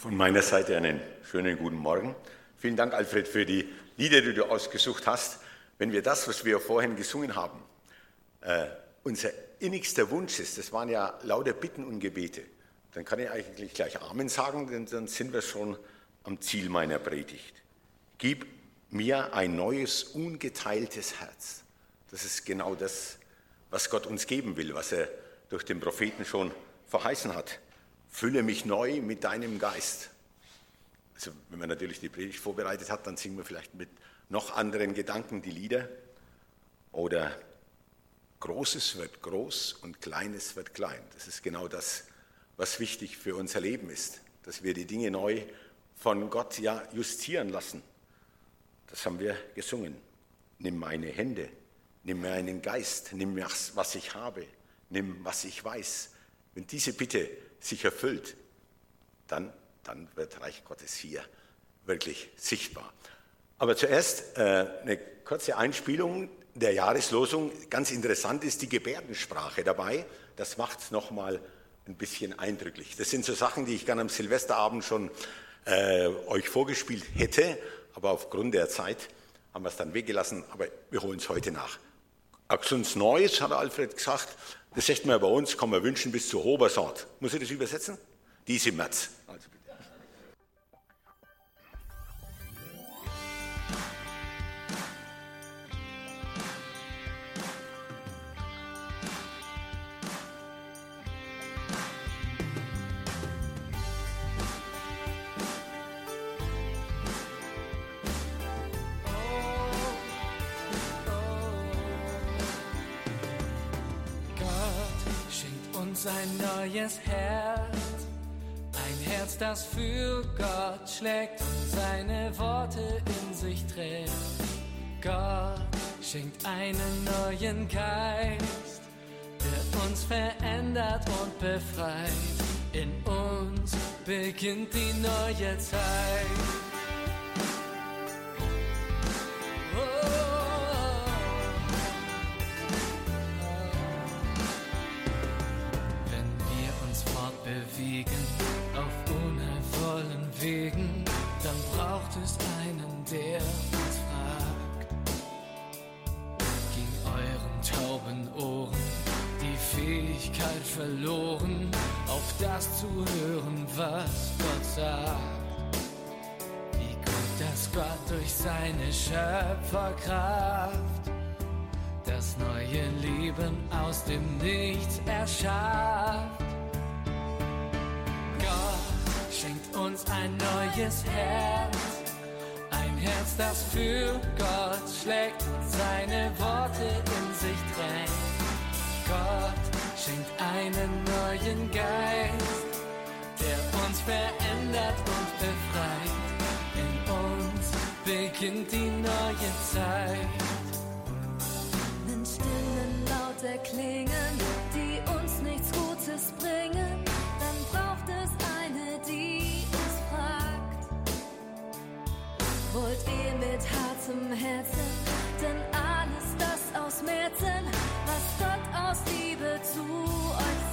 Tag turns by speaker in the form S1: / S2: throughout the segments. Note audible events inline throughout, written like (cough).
S1: Von meiner Seite einen schönen guten Morgen. Vielen Dank, Alfred, für die Lieder, die du ausgesucht hast. Wenn wir das, was wir vorhin gesungen haben, äh, unser innigster Wunsch ist, das waren ja lauter Bitten und Gebete, dann kann ich eigentlich gleich Amen sagen, denn dann sind wir schon am Ziel meiner Predigt. Gib mir ein neues, ungeteiltes Herz. Das ist genau das, was Gott uns geben will, was er durch den Propheten schon verheißen hat. Fülle mich neu mit deinem Geist. Also wenn man natürlich die Predigt vorbereitet hat, dann singen wir vielleicht mit noch anderen Gedanken die Lieder. Oder Großes wird groß und Kleines wird klein. Das ist genau das, was wichtig für unser Leben ist, dass wir die Dinge neu von Gott ja justieren lassen. Das haben wir gesungen. Nimm meine Hände, nimm meinen Geist, nimm was ich habe, nimm was ich weiß. Wenn diese Bitte sich erfüllt, dann, dann wird Reich Gottes hier wirklich sichtbar. Aber zuerst äh, eine kurze Einspielung der Jahreslosung. Ganz interessant ist die Gebärdensprache dabei. Das macht es nochmal ein bisschen eindrücklich. Das sind so Sachen, die ich gerne am Silvesterabend schon äh, euch vorgespielt hätte, aber aufgrund der Zeit haben wir es dann weggelassen, aber wir holen es heute nach. Axons Neues, hat Alfred gesagt, das sagt man bei uns, kann man wünschen bis zur Hobersort. Muss ich das übersetzen? Diese März. Also
S2: ein neues Herz, ein Herz, das für Gott schlägt und seine Worte in sich trägt. Gott schenkt einen neuen Geist, der uns verändert und befreit. In uns beginnt die neue Zeit. Unheilvollen Wegen, dann braucht es einen, der uns fragt. Ging euren tauben Ohren die Fähigkeit verloren, auf das zu hören, was Gott sagt. Wie gut, dass Gott durch seine Schöpferkraft das neue Leben aus dem Nichts erschafft. Uns ein neues Herz. Ein Herz, das für Gott schlägt und seine Worte in sich trägt. Gott schenkt einen neuen Geist, der uns verändert und befreit. In uns beginnt die neue Zeit.
S3: Wenn Stimmen laut erklingen, die uns nichts Gutes bringen, wollt ihr mit hartem Herzen denn alles das ausmerzen, was Gott aus Liebe zu euch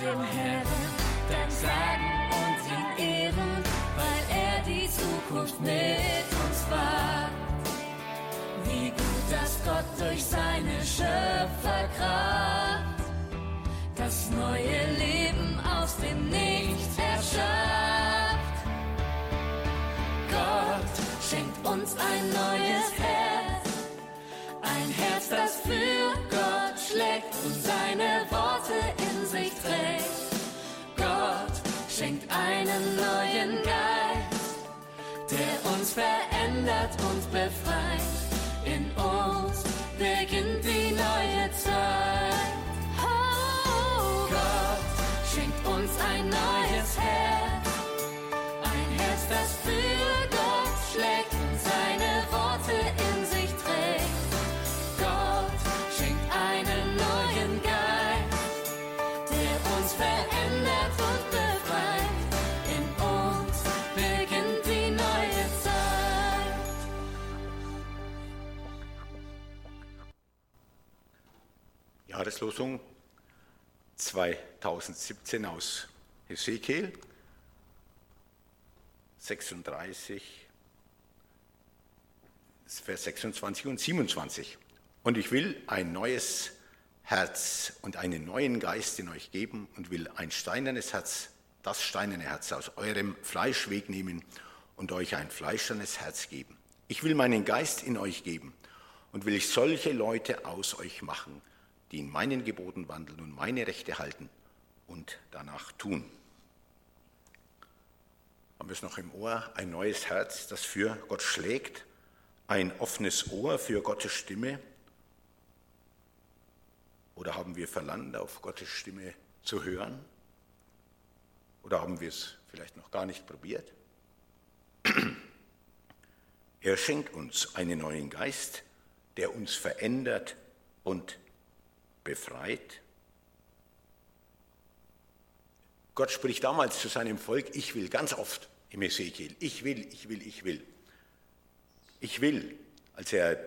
S3: dem Herrn Dank verändert
S1: Jahreslosung 2017 aus Hesekiel 36, Vers 26 und 27. Und ich will ein neues Herz und einen neuen Geist in euch geben und will ein steinernes Herz, das steinerne Herz aus eurem Fleisch wegnehmen und euch ein fleischernes Herz geben. Ich will meinen Geist in euch geben und will ich solche Leute aus euch machen, die in meinen Geboten wandeln und meine Rechte halten und danach tun. Haben wir es noch im Ohr? Ein neues Herz, das für Gott schlägt, ein offenes Ohr für Gottes Stimme. Oder haben wir verlangt, auf Gottes Stimme zu hören? Oder haben wir es vielleicht noch gar nicht probiert? Er schenkt uns einen neuen Geist, der uns verändert und befreit. Gott spricht damals zu seinem Volk, ich will ganz oft im Ezekiel, ich will, ich will, ich will. Ich will, als er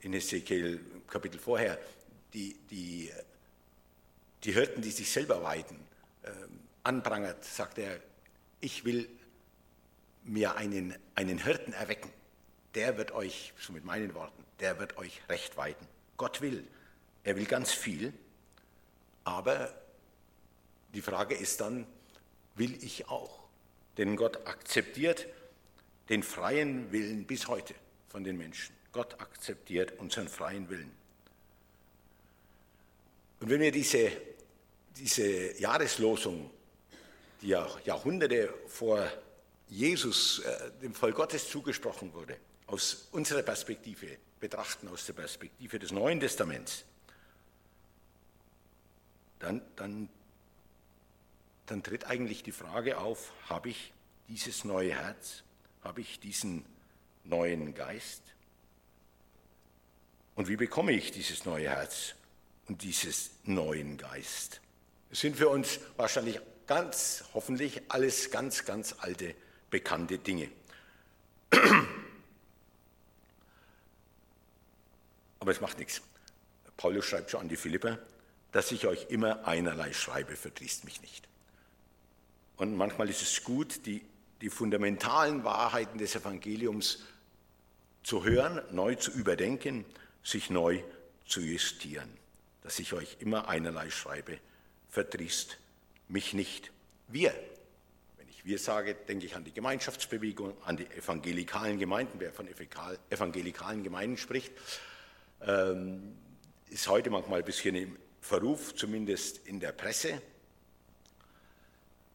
S1: in Ezekiel Kapitel vorher die, die, die Hirten, die sich selber weiden, äh, anprangert, sagt er, ich will mir einen, einen Hirten erwecken, der wird euch, so mit meinen Worten, der wird euch recht weiden. Gott will, er will ganz viel, aber die Frage ist dann, will ich auch? Denn Gott akzeptiert den freien Willen bis heute von den Menschen. Gott akzeptiert unseren freien Willen. Und wenn wir diese, diese Jahreslosung, die ja Jahrhunderte vor Jesus, äh, dem Volk Gottes zugesprochen wurde, aus unserer Perspektive betrachten, aus der Perspektive des Neuen Testaments, dann, dann, dann tritt eigentlich die Frage auf, habe ich dieses neue Herz, habe ich diesen neuen Geist? Und wie bekomme ich dieses neue Herz und dieses neuen Geist? Es sind für uns wahrscheinlich ganz, hoffentlich alles ganz, ganz alte, bekannte Dinge. (clears throat) Aber es macht nichts. Paulus schreibt schon an die Philipper, dass ich euch immer einerlei schreibe, verdrießt mich nicht. Und manchmal ist es gut, die, die fundamentalen Wahrheiten des Evangeliums zu hören, neu zu überdenken, sich neu zu justieren. Dass ich euch immer einerlei schreibe, verdrießt mich nicht. Wir, wenn ich wir sage, denke ich an die Gemeinschaftsbewegung, an die evangelikalen Gemeinden. Wer von evangelikalen Gemeinden spricht, ähm, ist heute manchmal ein bisschen im Verruf, zumindest in der Presse.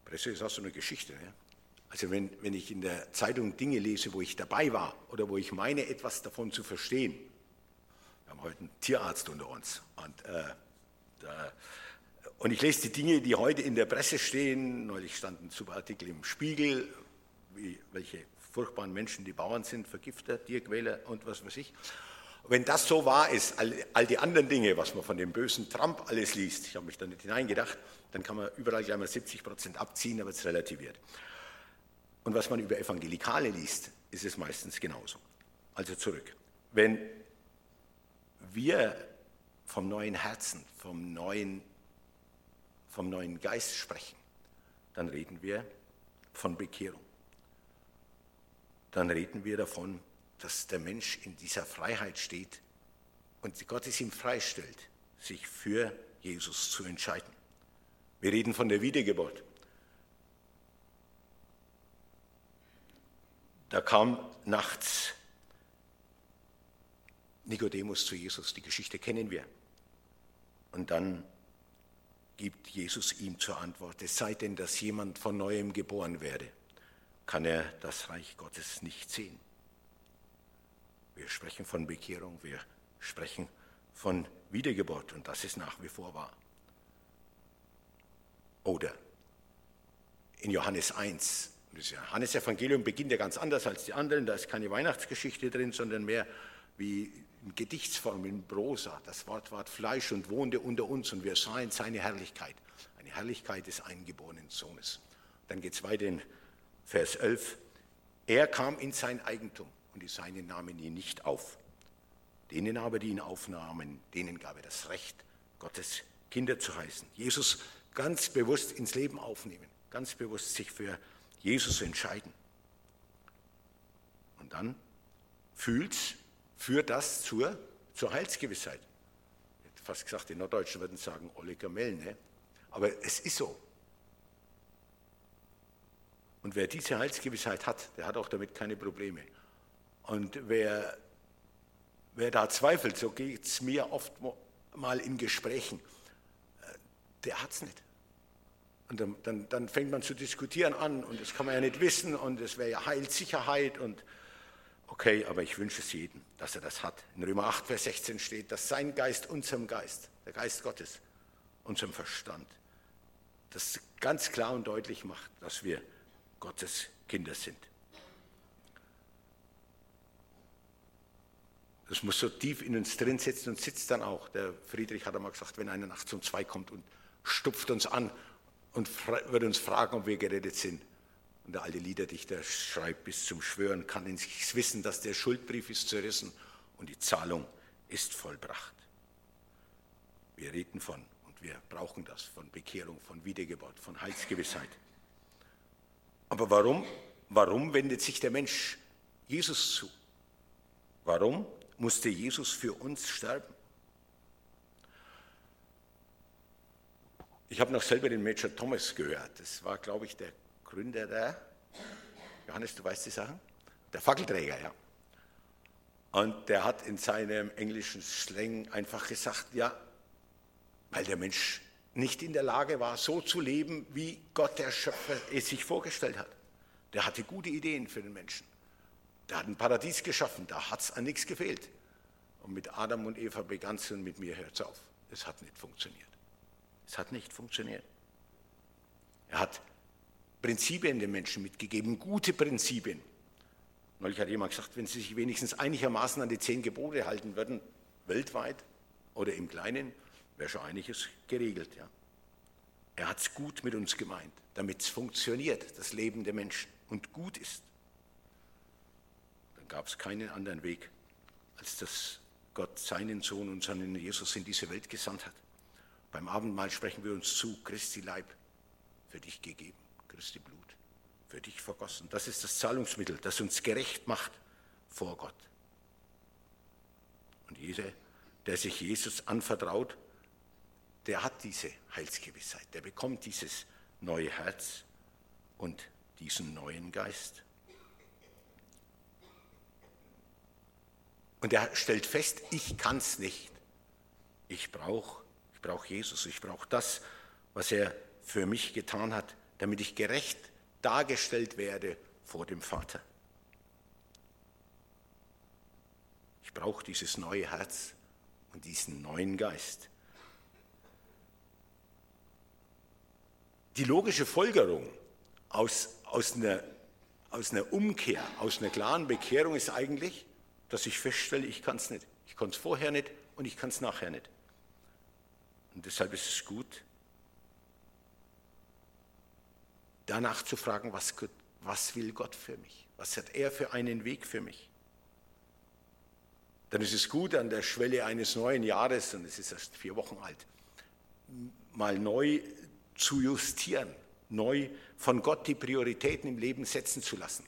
S1: Presse ist auch so eine Geschichte. Ne? Also wenn, wenn ich in der Zeitung Dinge lese, wo ich dabei war oder wo ich meine, etwas davon zu verstehen. Wir haben heute einen Tierarzt unter uns. Und, äh, da, und ich lese die Dinge, die heute in der Presse stehen. Neulich stand ein super Artikel im Spiegel, wie, welche furchtbaren Menschen die Bauern sind, Vergifter, Tierquäler und was weiß ich. Wenn das so wahr ist, all, all, die anderen Dinge, was man von dem bösen Trump alles liest, ich habe mich da nicht hineingedacht, dann kann man überall gleich mal 70 Prozent abziehen, aber es relativiert. Und was man über Evangelikale liest, ist es meistens genauso. Also zurück. Wenn wir vom neuen Herzen, vom neuen, vom neuen Geist sprechen, dann reden wir von Bekehrung. Dann reden wir davon, dass der Mensch in dieser Freiheit steht und Gott es ihm freistellt, sich für Jesus zu entscheiden. Wir reden von der Wiedergeburt. Da kam nachts Nikodemus zu Jesus, die Geschichte kennen wir. Und dann gibt Jesus ihm zur Antwort, es sei denn, dass jemand von neuem geboren werde, kann er das Reich Gottes nicht sehen. Wir sprechen von Bekehrung, wir sprechen von Wiedergeburt und das ist nach wie vor wahr. Oder in Johannes 1, Das Johannesevangelium beginnt ja ganz anders als die anderen. Da ist keine Weihnachtsgeschichte drin, sondern mehr wie in Gedichtsform, in Prosa. Das Wort ward Fleisch und wohnte unter uns und wir sahen seine Herrlichkeit. Eine Herrlichkeit des eingeborenen Sohnes. Dann geht es weiter in Vers 11. Er kam in sein Eigentum und die Seinen nahmen ihn nicht auf. Denen aber, die ihn aufnahmen, denen gab er das Recht, Gottes Kinder zu heißen. Jesus ganz bewusst ins Leben aufnehmen, ganz bewusst sich für Jesus entscheiden. Und dann fühlt, führt das zur, zur Heilsgewissheit. Ich hätte fast gesagt, die Norddeutschen würden sagen, Olle ne? aber es ist so. Und wer diese Heilsgewissheit hat, der hat auch damit keine Probleme. Und wer, wer da zweifelt, so geht es mir oft mal in Gesprächen, äh, der hat es nicht. Und dann, dann, dann, fängt man zu diskutieren an und das kann man ja nicht wissen und es wäre ja Heilsicherheit und okay, aber ich wünsche es jedem, dass er das hat. In Römer 8, Vers 16 steht, dass sein Geist unserem Geist, der Geist Gottes, unserem Verstand, das ganz klar und deutlich macht, dass wir Gottes Kinder sind. Das muss so tief in uns drin sitzen und sitzt dann auch. Der Friedrich hat einmal gesagt, wenn einer nachts um zwei kommt und stupft uns an und wird uns fragen, ob wir gerettet sind. Und der alte Liederdichter schreibt bis zum Schwören, kann in sich wissen, dass der Schuldbrief ist zerrissen und die Zahlung ist vollbracht. Wir reden von, und wir brauchen das, von Bekehrung, von Wiedergeburt, von Heilsgewissheit. Aber warum, warum wendet sich der Mensch Jesus zu? Warum musste Jesus für uns sterben? Ich habe noch selber den Major Thomas gehört. Das war, glaube ich, der Gründer der, Johannes, du weißt die Sachen? Der Fackelträger, ja. Und der hat in seinem englischen Slang einfach gesagt, ja, weil der Mensch nicht in der Lage war, so zu leben, wie Gott der Schöpfer es sich vorgestellt hat. Der hatte gute Ideen für den Menschen. Der hat ein Paradies geschaffen, da hat es an nichts gefehlt. Und mit Adam und Eva begann es und mit mir hört es auf. Es hat nicht funktioniert. Es hat nicht funktioniert. Er hat Prinzipien den Menschen mitgegeben, gute Prinzipien. Neulich hat jemand gesagt, wenn sie sich wenigstens einigermaßen an die zehn Gebote halten würden, weltweit oder im Kleinen, wäre schon einiges geregelt. Ja. Er hat es gut mit uns gemeint, damit es funktioniert, das Leben der Menschen und gut ist. Gab es keinen anderen Weg, als dass Gott seinen Sohn und seinen Jesus in diese Welt gesandt hat. Beim Abendmahl sprechen wir uns zu, Christi Leib für dich gegeben, Christi Blut für dich vergossen. Das ist das Zahlungsmittel, das uns gerecht macht vor Gott. Und jeder, der sich Jesus anvertraut, der hat diese Heilsgewissheit, der bekommt dieses neue Herz und diesen neuen Geist. Und er stellt fest, ich kann es nicht. Ich brauche ich brauche Jesus, ich brauche das, was er für mich getan hat, damit ich gerecht dargestellt werde vor dem Vater. Ich brauche dieses neue Herz und diesen neuen Geist. Die logische Folgerung aus, aus, einer, aus einer Umkehr, aus einer klaren Bekehrung ist eigentlich, dass ich feststelle, ich kann es nicht. Ich konnte es vorher nicht und ich kann es nachher nicht. Und deshalb ist es gut, danach zu fragen, was, was will Gott für mich? Was hat er für einen Weg für mich? Dann ist es gut, an der Schwelle eines neuen Jahres, und es ist erst vier Wochen alt, mal neu zu justieren, neu von Gott die Prioritäten im Leben setzen zu lassen,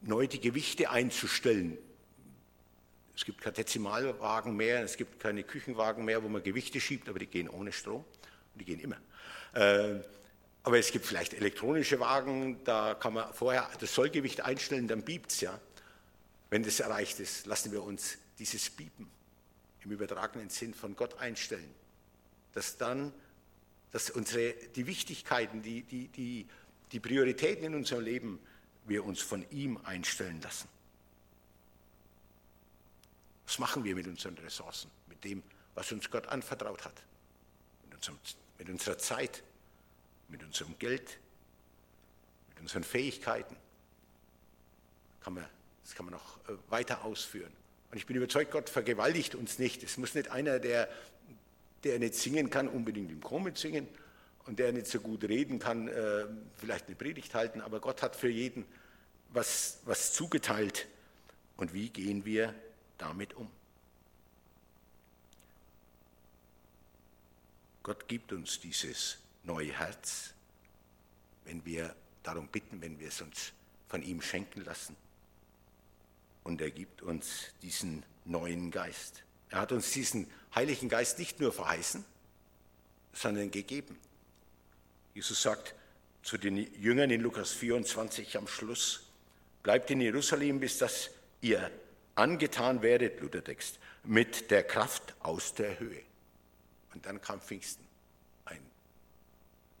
S1: neu die Gewichte einzustellen, es gibt keine Dezimalwagen mehr, es gibt keine Küchenwagen mehr, wo man Gewichte schiebt, aber die gehen ohne Strom. Und die gehen immer. Äh, aber es gibt vielleicht elektronische Wagen, da kann man vorher das Sollgewicht einstellen, dann biebt es ja. Wenn das erreicht ist, lassen wir uns dieses Biepen im übertragenen Sinn von Gott einstellen. Dass dann, dass unsere, die Wichtigkeiten, die, die, die, die Prioritäten in unserem Leben, wir uns von ihm einstellen lassen. Was machen wir mit unseren Ressourcen, mit dem, was uns Gott anvertraut hat? Mit, unserem, mit unserer Zeit, mit unserem Geld, mit unseren Fähigkeiten. Kann man, das kann man noch äh, weiter ausführen. Und ich bin überzeugt, Gott vergewaltigt uns nicht. Es muss nicht einer, der, der nicht singen kann, unbedingt im Chor singen und der nicht so gut reden kann, äh, vielleicht eine Predigt halten, aber Gott hat für jeden was, was zugeteilt. Und wie gehen wir damit um? Gott gibt uns dieses neue Herz, wenn wir darum bitten, wenn wir es uns von ihm schenken lassen. Und er gibt uns diesen neuen Geist. Er hat uns diesen Heiligen Geist nicht nur verheißen, sondern gegeben. Jesus sagt zu den Jüngern in Lukas 24 am Schluss, bleibt in Jerusalem, bis dass ihr angetan werdet, Luthertext, mit der Kraft aus der Höhe. Und dann kam Pfingsten, ein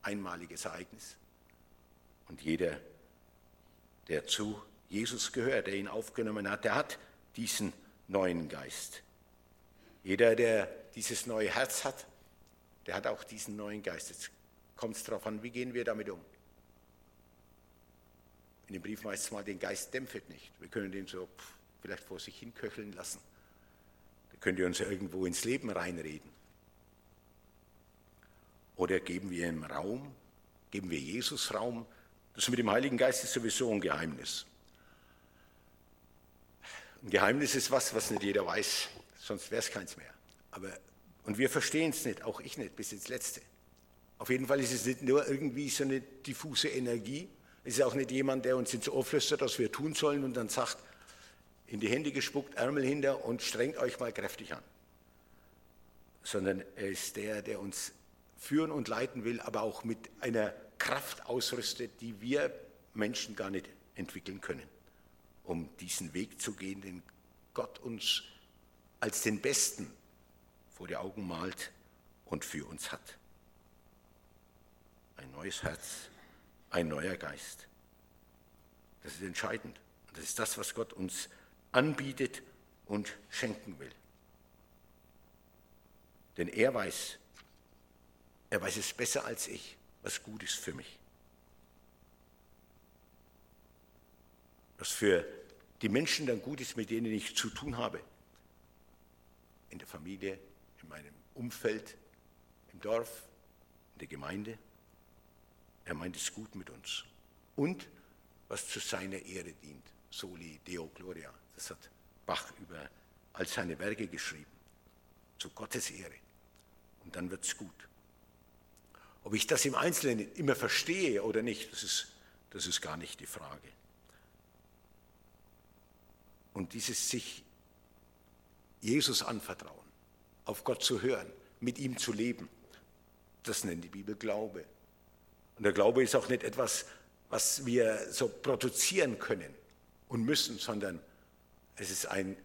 S1: einmaliges Ereignis. Und jeder, der zu Jesus gehört, der ihn aufgenommen hat, der hat diesen neuen Geist. Jeder, der dieses neue Herz hat, der hat auch diesen neuen Geist. Jetzt kommt es darauf an, wie gehen wir damit um. In dem Brief heißt es mal, den Geist dämpft nicht. Wir können den so vielleicht vor sich hin köcheln lassen. Da könnt ihr uns irgendwo ins Leben reinreden. Oder geben wir ihm Raum, geben wir Jesus Raum. Das mit dem Heiligen Geist ist sowieso ein Geheimnis. Ein Geheimnis ist was, was nicht jeder weiß, sonst wäre es keins mehr. Aber, und wir verstehen es nicht, auch ich nicht, bis ins Letzte. Auf jeden Fall ist es nicht nur irgendwie so eine diffuse Energie. Es ist auch nicht jemand, der uns ins Ohr flüstert, was wir tun sollen und dann sagt, in die Hände gespuckt, Ärmel hinter und strengt euch mal kräftig an. Sondern er ist der, der uns führen und leiten will, aber auch mit einer Kraft ausrüstet, die wir Menschen gar nicht entwickeln können, um diesen Weg zu gehen, den Gott uns als den Besten vor die Augen malt und für uns hat. Ein neues Herz, ein neuer Geist. Das ist entscheidend. Und das ist das, was Gott uns anbietet und schenken will. Denn er weiß, er weiß es besser als ich, was gut ist für mich. Was für die Menschen dann gut ist, mit denen ich zu tun habe. In der Familie, in meinem Umfeld, im Dorf, in der Gemeinde. Er meint es gut mit uns. Und was zu seiner Ehre dient. Soli Deo Gloria. Das hat Bach über all seine Werke geschrieben. Zu Gottes Ehre. Und dann wird es gut. Ob ich das im Einzelnen immer verstehe oder nicht, das ist, das ist gar nicht die Frage. Und dieses sich Jesus anvertrauen, auf Gott zu hören, mit ihm zu leben, das nennt die Bibel Glaube. Und der Glaube ist auch nicht etwas, was wir so produzieren können und müssen, sondern es ist ein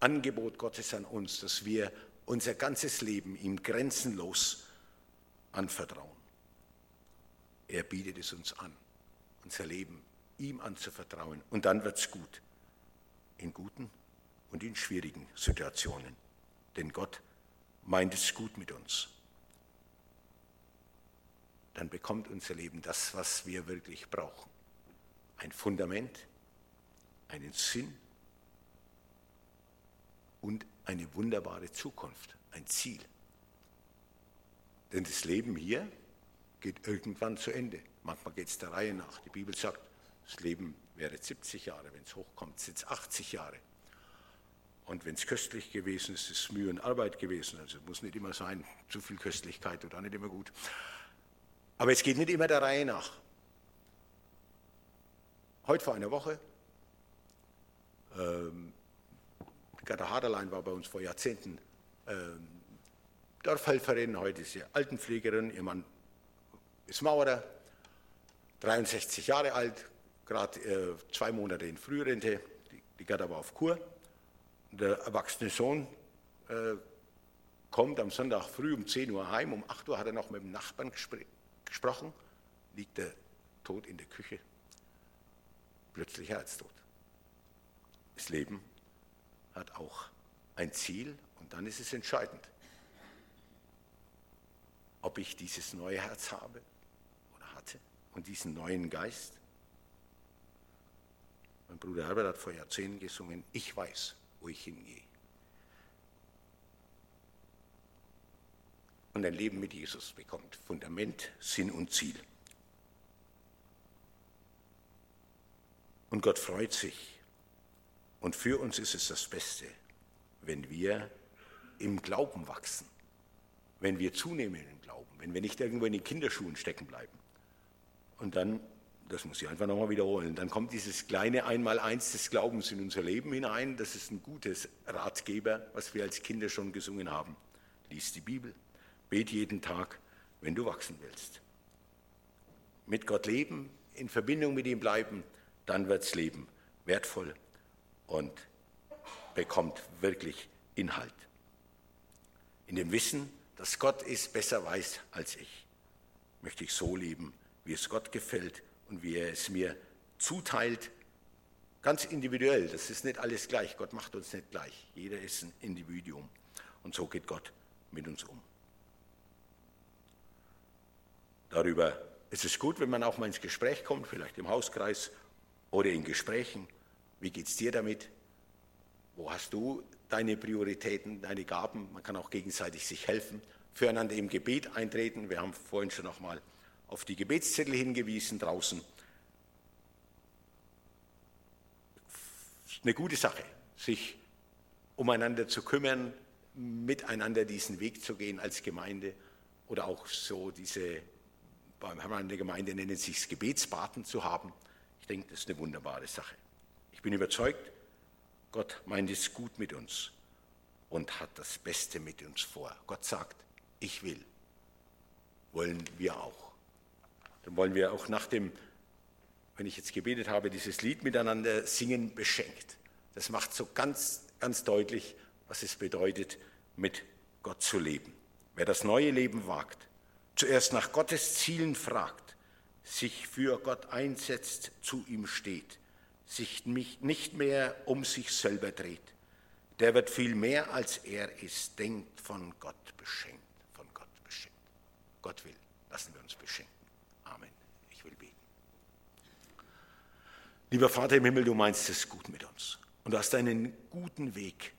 S1: Angebot Gottes an uns, dass wir unser ganzes Leben ihm grenzenlos anvertrauen. Er bietet es uns an, unser Leben ihm anzuvertrauen. Und dann wird es gut. In guten und in schwierigen Situationen. Denn Gott meint es gut mit uns dann bekommt unser Leben das, was wir wirklich brauchen. Ein Fundament, einen Sinn und eine wunderbare Zukunft, ein Ziel. Denn das Leben hier geht irgendwann zu Ende. Manchmal geht es der Reihe nach. Die Bibel sagt, das Leben wäre 70 Jahre, wenn es hochkommt, sind es 80 Jahre. Und wenn es köstlich gewesen ist, ist es Mühe und Arbeit gewesen. Also muss nicht immer sein, zu viel Köstlichkeit oder nicht immer gut. Aber es geht nicht immer der Reihe nach. Heute vor einer Woche, ähm, Gerda Haderlein war bei uns vor Jahrzehnten ähm, Dorfhelferin, heute ist sie Altenpflegerin, ihr Mann ist Maurer, 63 Jahre alt, gerade äh, zwei Monate in Frührente, die, die Gerda war auf Kur. Der erwachsene Sohn äh, kommt am Sonntag früh um 10 Uhr heim, um 8 Uhr hat er noch mit dem Nachbarn gesprochen gesprochen, liegt er tot in der Küche, plötzlich Herztod. Das Leben hat auch ein Ziel und dann ist es entscheidend, ob ich dieses neue Herz habe oder hatte und diesen neuen Geist Mein Bruder Herbert hat vor Jahrzehnten gesungen, ich weiß, wo ich hingehe. Und ein Leben mit Jesus bekommt Fundament, Sinn und Ziel. Und Gott freut sich. Und für uns ist es das Beste, wenn wir im Glauben wachsen, wenn wir zunehmen im Glauben, wenn wir nicht irgendwo in den Kinderschuhen stecken bleiben. Und dann, das muss ich einfach nochmal wiederholen, dann kommt dieses kleine Einmaleins des Glaubens in unser Leben hinein. Das ist ein gutes Ratgeber, was wir als Kinder schon gesungen haben. Lies die Bibel, bet jeden Tag, wenn du wachsen willst. Mit Gott leben, in Verbindung mit ihm bleiben, dann wird das Leben wertvoll und bekommt wirklich Inhalt. In dem Wissen, dass Gott es besser weiß als ich, möchte ich so leben, wie es Gott gefällt und wie er es mir zuteilt, ganz individuell. Das ist nicht alles gleich. Gott macht uns nicht gleich. Jeder ist ein Individuum. Und so geht Gott mit uns um. Darüber ist es gut, wenn man auch mal ins Gespräch kommt, vielleicht im Hauskreis oder in Gesprächen. Wie geht es dir damit? Wo hast du deine Prioritäten, deine Gaben? Man kann auch gegenseitig sich helfen, füreinander im Gebet eintreten. Wir haben vorhin schon nochmal auf die Gebetszettel hingewiesen draußen. Eine gute Sache, sich umeinander zu kümmern, miteinander diesen Weg zu gehen als Gemeinde oder auch so diese, beim Herrn der Gemeinde nennen es sich Gebetsbaten zu haben. Ich denke, das ist eine wunderbare Sache. Ich bin überzeugt, Gott meint es gut mit uns und hat das Beste mit uns vor. Gott sagt, ich will. Wollen wir auch. Dann wollen wir auch nach dem, wenn ich jetzt gebetet habe, dieses Lied miteinander singen, beschenkt. Das macht so ganz, ganz deutlich, was es bedeutet, mit Gott zu leben. Wer das neue Leben wagt, zuerst nach Gottes Zielen fragt, sich für Gott einsetzt, zu ihm steht, sich nicht mehr um sich selber dreht. Der wird viel mehr als er ist, denkt von Gott beschenkt, von Gott beschenkt. Gott will, lassen wir uns beschenken. Amen. Ich will beten. Lieber Vater im Himmel, du meinst es gut mit uns und hast einen guten Weg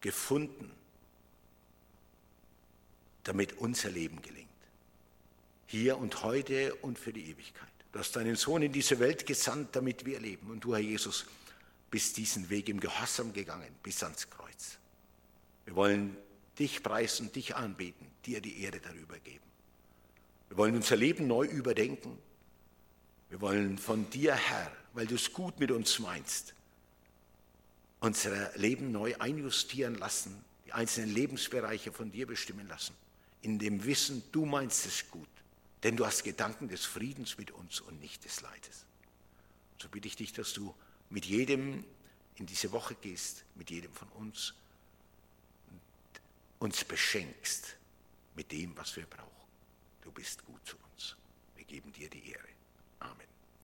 S1: gefunden, damit unser Leben gelingt. Hier und heute und für die Ewigkeit. Du hast deinen Sohn in diese Welt gesandt, damit wir leben. Und du, Herr Jesus, bist diesen Weg im Gehorsam gegangen bis ans Kreuz. Wir wollen dich preisen, dich anbeten, dir die Ehre darüber geben. Wir wollen unser Leben neu überdenken. Wir wollen von dir, Herr, weil du es gut mit uns meinst, unser Leben neu einjustieren lassen, die einzelnen Lebensbereiche von dir bestimmen lassen, in dem Wissen, du meinst es gut. Denn du hast Gedanken des Friedens mit uns und nicht des Leides. So bitte ich dich, dass du mit jedem in diese Woche gehst, mit jedem von uns, uns beschenkst mit dem, was wir brauchen. Du bist gut zu uns. Wir geben dir die Ehre.